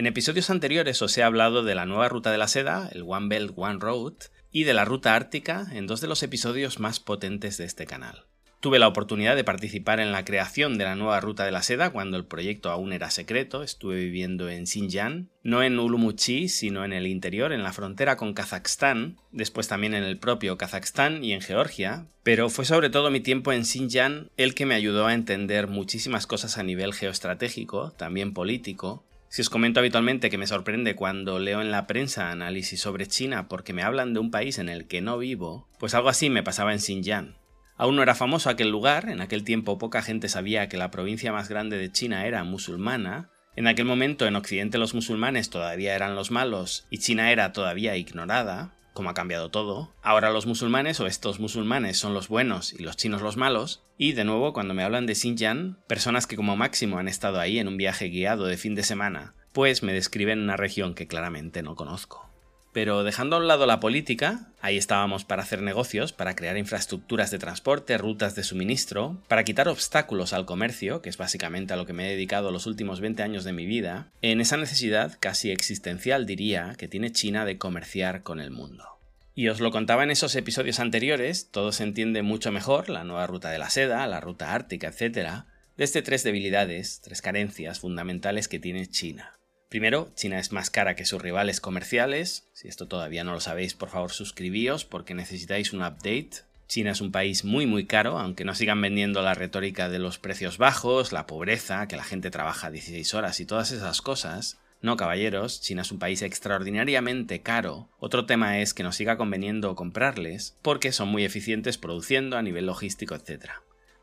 En episodios anteriores os he hablado de la nueva ruta de la seda, el One Belt One Road, y de la ruta ártica en dos de los episodios más potentes de este canal. Tuve la oportunidad de participar en la creación de la nueva ruta de la seda cuando el proyecto aún era secreto. Estuve viviendo en Xinjiang, no en Ulumuchi, sino en el interior, en la frontera con Kazajstán, después también en el propio Kazajstán y en Georgia, pero fue sobre todo mi tiempo en Xinjiang el que me ayudó a entender muchísimas cosas a nivel geoestratégico, también político, si os comento habitualmente que me sorprende cuando leo en la prensa análisis sobre China porque me hablan de un país en el que no vivo, pues algo así me pasaba en Xinjiang. Aún no era famoso aquel lugar, en aquel tiempo poca gente sabía que la provincia más grande de China era musulmana, en aquel momento en Occidente los musulmanes todavía eran los malos y China era todavía ignorada, como ha cambiado todo. Ahora los musulmanes o estos musulmanes son los buenos y los chinos los malos. Y de nuevo, cuando me hablan de Xinjiang, personas que como máximo han estado ahí en un viaje guiado de fin de semana, pues me describen una región que claramente no conozco. Pero dejando a un lado la política, ahí estábamos para hacer negocios, para crear infraestructuras de transporte, rutas de suministro, para quitar obstáculos al comercio, que es básicamente a lo que me he dedicado los últimos 20 años de mi vida, en esa necesidad casi existencial diría que tiene China de comerciar con el mundo. Y os lo contaba en esos episodios anteriores, todo se entiende mucho mejor, la nueva ruta de la seda, la ruta ártica, etc., desde tres debilidades, tres carencias fundamentales que tiene China. Primero, China es más cara que sus rivales comerciales. Si esto todavía no lo sabéis, por favor suscribíos porque necesitáis un update. China es un país muy muy caro, aunque no sigan vendiendo la retórica de los precios bajos, la pobreza, que la gente trabaja 16 horas y todas esas cosas. No, caballeros, China es un país extraordinariamente caro. Otro tema es que nos siga conveniendo comprarles, porque son muy eficientes produciendo a nivel logístico, etc.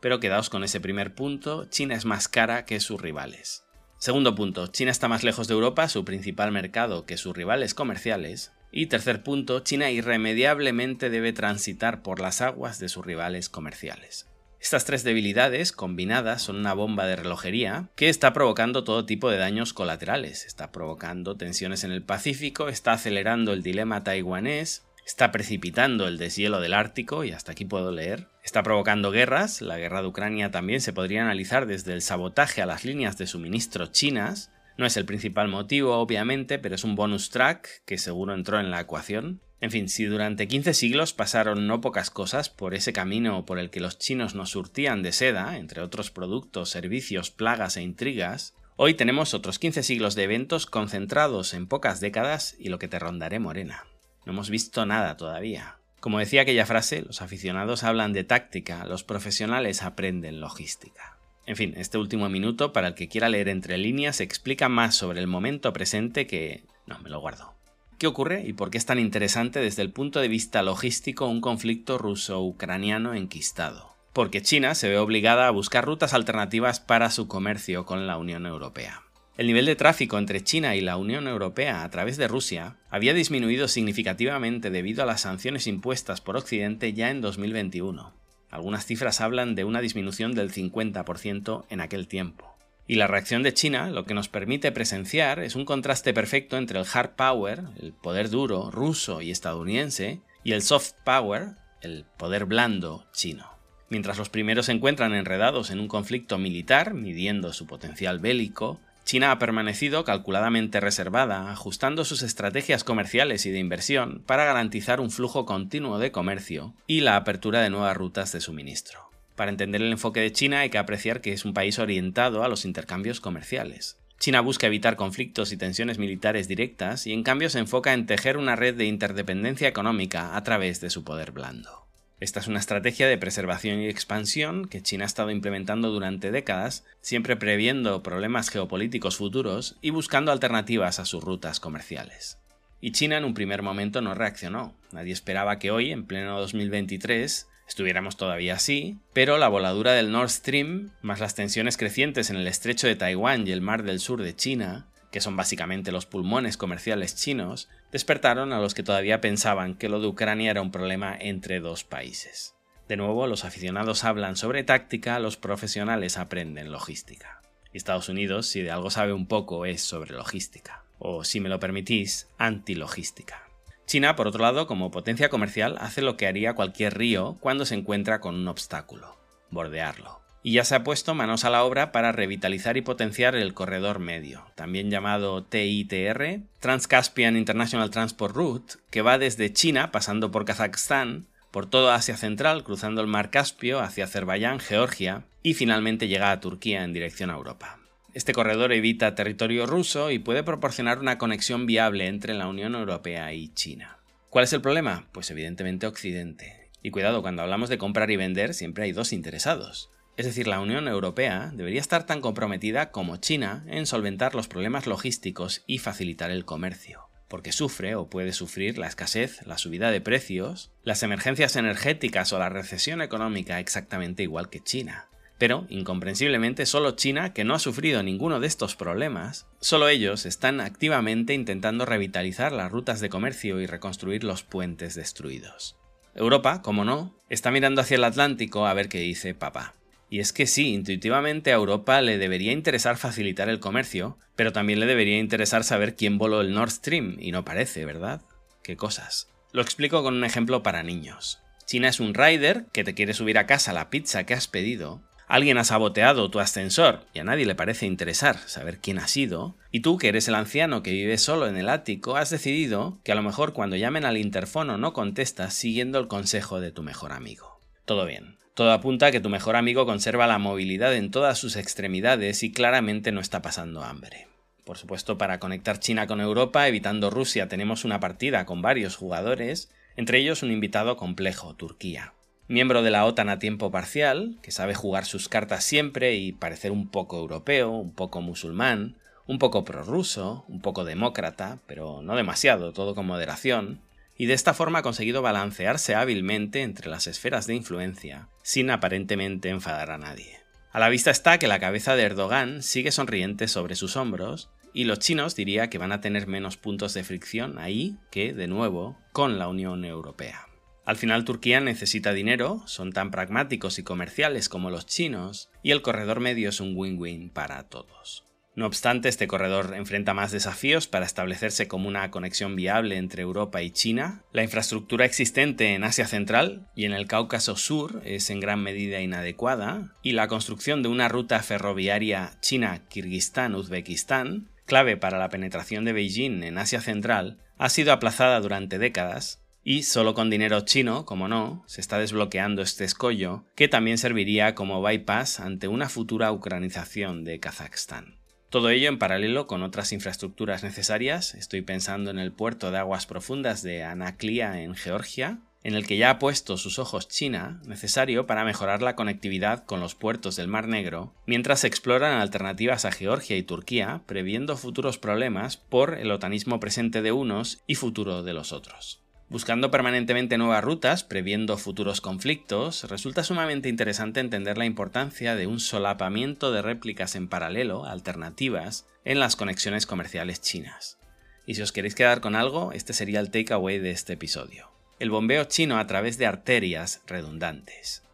Pero quedaos con ese primer punto, China es más cara que sus rivales. Segundo punto, China está más lejos de Europa, su principal mercado, que sus rivales comerciales. Y tercer punto, China irremediablemente debe transitar por las aguas de sus rivales comerciales. Estas tres debilidades combinadas son una bomba de relojería que está provocando todo tipo de daños colaterales. Está provocando tensiones en el Pacífico, está acelerando el dilema taiwanés, está precipitando el deshielo del Ártico, y hasta aquí puedo leer, está provocando guerras, la guerra de Ucrania también se podría analizar desde el sabotaje a las líneas de suministro chinas, no es el principal motivo, obviamente, pero es un bonus track que seguro entró en la ecuación. En fin, si durante 15 siglos pasaron no pocas cosas por ese camino por el que los chinos nos surtían de seda, entre otros productos, servicios, plagas e intrigas, hoy tenemos otros 15 siglos de eventos concentrados en pocas décadas y lo que te rondaré morena. No hemos visto nada todavía. Como decía aquella frase, los aficionados hablan de táctica, los profesionales aprenden logística. En fin, este último minuto, para el que quiera leer entre líneas, explica más sobre el momento presente que... no, me lo guardo. ¿Qué ocurre y por qué es tan interesante desde el punto de vista logístico un conflicto ruso-ucraniano enquistado? Porque China se ve obligada a buscar rutas alternativas para su comercio con la Unión Europea. El nivel de tráfico entre China y la Unión Europea a través de Rusia había disminuido significativamente debido a las sanciones impuestas por Occidente ya en 2021. Algunas cifras hablan de una disminución del 50% en aquel tiempo. Y la reacción de China lo que nos permite presenciar es un contraste perfecto entre el hard power, el poder duro ruso y estadounidense, y el soft power, el poder blando chino. Mientras los primeros se encuentran enredados en un conflicto militar, midiendo su potencial bélico, China ha permanecido calculadamente reservada, ajustando sus estrategias comerciales y de inversión para garantizar un flujo continuo de comercio y la apertura de nuevas rutas de suministro. Para entender el enfoque de China hay que apreciar que es un país orientado a los intercambios comerciales. China busca evitar conflictos y tensiones militares directas y en cambio se enfoca en tejer una red de interdependencia económica a través de su poder blando. Esta es una estrategia de preservación y expansión que China ha estado implementando durante décadas, siempre previendo problemas geopolíticos futuros y buscando alternativas a sus rutas comerciales. Y China en un primer momento no reaccionó. Nadie esperaba que hoy, en pleno 2023, estuviéramos todavía así, pero la voladura del Nord Stream, más las tensiones crecientes en el estrecho de Taiwán y el mar del sur de China, que son básicamente los pulmones comerciales chinos, despertaron a los que todavía pensaban que lo de Ucrania era un problema entre dos países. De nuevo, los aficionados hablan sobre táctica, los profesionales aprenden logística. Estados Unidos, si de algo sabe un poco, es sobre logística. O, si me lo permitís, antilogística. China, por otro lado, como potencia comercial, hace lo que haría cualquier río cuando se encuentra con un obstáculo, bordearlo. Y ya se ha puesto manos a la obra para revitalizar y potenciar el corredor medio, también llamado TITR, Trans-Caspian International Transport Route, que va desde China, pasando por Kazajstán, por todo Asia Central, cruzando el mar Caspio hacia Azerbaiyán, Georgia, y finalmente llega a Turquía en dirección a Europa. Este corredor evita territorio ruso y puede proporcionar una conexión viable entre la Unión Europea y China. ¿Cuál es el problema? Pues evidentemente Occidente. Y cuidado, cuando hablamos de comprar y vender siempre hay dos interesados. Es decir, la Unión Europea debería estar tan comprometida como China en solventar los problemas logísticos y facilitar el comercio, porque sufre o puede sufrir la escasez, la subida de precios, las emergencias energéticas o la recesión económica exactamente igual que China. Pero, incomprensiblemente, solo China, que no ha sufrido ninguno de estos problemas, solo ellos están activamente intentando revitalizar las rutas de comercio y reconstruir los puentes destruidos. Europa, como no, está mirando hacia el Atlántico a ver qué dice papá. Y es que sí, intuitivamente a Europa le debería interesar facilitar el comercio, pero también le debería interesar saber quién voló el Nord Stream, y no parece, ¿verdad? Qué cosas. Lo explico con un ejemplo para niños. China es un rider que te quiere subir a casa la pizza que has pedido, alguien ha saboteado tu ascensor y a nadie le parece interesar saber quién ha sido, y tú, que eres el anciano que vive solo en el ático, has decidido que a lo mejor cuando llamen al interfono no contestas siguiendo el consejo de tu mejor amigo. Todo bien. Todo apunta a que tu mejor amigo conserva la movilidad en todas sus extremidades y claramente no está pasando hambre. Por supuesto, para conectar China con Europa, evitando Rusia, tenemos una partida con varios jugadores, entre ellos un invitado complejo, Turquía. Miembro de la OTAN a tiempo parcial, que sabe jugar sus cartas siempre y parecer un poco europeo, un poco musulmán, un poco prorruso, un poco demócrata, pero no demasiado, todo con moderación, y de esta forma ha conseguido balancearse hábilmente entre las esferas de influencia, sin aparentemente enfadar a nadie. A la vista está que la cabeza de Erdogan sigue sonriente sobre sus hombros, y los chinos diría que van a tener menos puntos de fricción ahí que, de nuevo, con la Unión Europea. Al final Turquía necesita dinero, son tan pragmáticos y comerciales como los chinos, y el corredor medio es un win-win para todos. No obstante, este corredor enfrenta más desafíos para establecerse como una conexión viable entre Europa y China. La infraestructura existente en Asia Central y en el Cáucaso Sur es en gran medida inadecuada, y la construcción de una ruta ferroviaria China-Kirguistán-Uzbekistán, clave para la penetración de Beijing en Asia Central, ha sido aplazada durante décadas y solo con dinero chino, como no, se está desbloqueando este escollo, que también serviría como bypass ante una futura ucranización de Kazajstán. Todo ello en paralelo con otras infraestructuras necesarias. Estoy pensando en el puerto de aguas profundas de Anaklia en Georgia, en el que ya ha puesto sus ojos China, necesario para mejorar la conectividad con los puertos del Mar Negro, mientras exploran alternativas a Georgia y Turquía, previendo futuros problemas por el otanismo presente de unos y futuro de los otros. Buscando permanentemente nuevas rutas, previendo futuros conflictos, resulta sumamente interesante entender la importancia de un solapamiento de réplicas en paralelo, alternativas, en las conexiones comerciales chinas. Y si os queréis quedar con algo, este sería el takeaway de este episodio. El bombeo chino a través de arterias redundantes.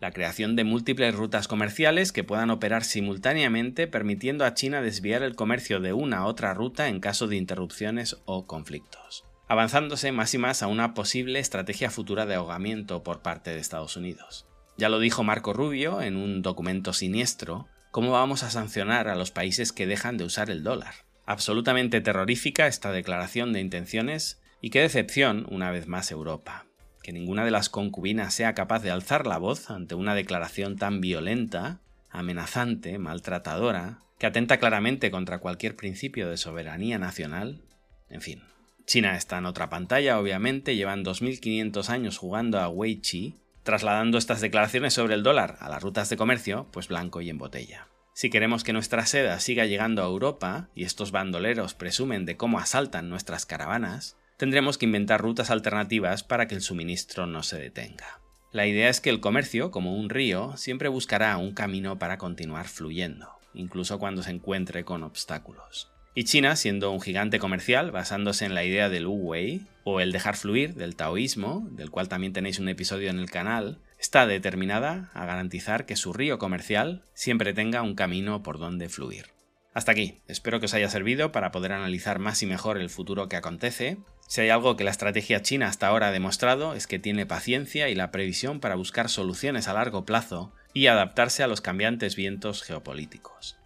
La creación de múltiples rutas comerciales que puedan operar simultáneamente permitiendo a China desviar el comercio de una a otra ruta en caso de interrupciones o conflictos avanzándose más y más a una posible estrategia futura de ahogamiento por parte de Estados Unidos. Ya lo dijo Marco Rubio en un documento siniestro, ¿cómo vamos a sancionar a los países que dejan de usar el dólar? Absolutamente terrorífica esta declaración de intenciones y qué decepción, una vez más, Europa. Que ninguna de las concubinas sea capaz de alzar la voz ante una declaración tan violenta, amenazante, maltratadora, que atenta claramente contra cualquier principio de soberanía nacional. En fin, China está en otra pantalla, obviamente, llevan 2.500 años jugando a Wei Chi, trasladando estas declaraciones sobre el dólar a las rutas de comercio, pues blanco y en botella. Si queremos que nuestra seda siga llegando a Europa, y estos bandoleros presumen de cómo asaltan nuestras caravanas, tendremos que inventar rutas alternativas para que el suministro no se detenga. La idea es que el comercio, como un río, siempre buscará un camino para continuar fluyendo, incluso cuando se encuentre con obstáculos. Y China, siendo un gigante comercial, basándose en la idea del Wu Wei, o el dejar fluir del taoísmo, del cual también tenéis un episodio en el canal, está determinada a garantizar que su río comercial siempre tenga un camino por donde fluir. Hasta aquí, espero que os haya servido para poder analizar más y mejor el futuro que acontece. Si hay algo que la estrategia china hasta ahora ha demostrado es que tiene paciencia y la previsión para buscar soluciones a largo plazo y adaptarse a los cambiantes vientos geopolíticos.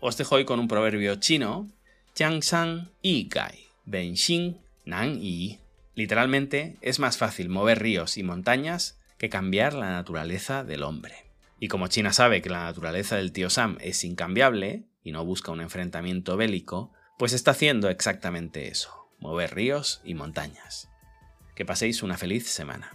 Os dejo hoy con un proverbio chino, Jiangshan Yi Gai, Benxin Nan Yi. Literalmente, es más fácil mover ríos y montañas que cambiar la naturaleza del hombre. Y como China sabe que la naturaleza del tío Sam es incambiable y no busca un enfrentamiento bélico, pues está haciendo exactamente eso, mover ríos y montañas. Que paséis una feliz semana.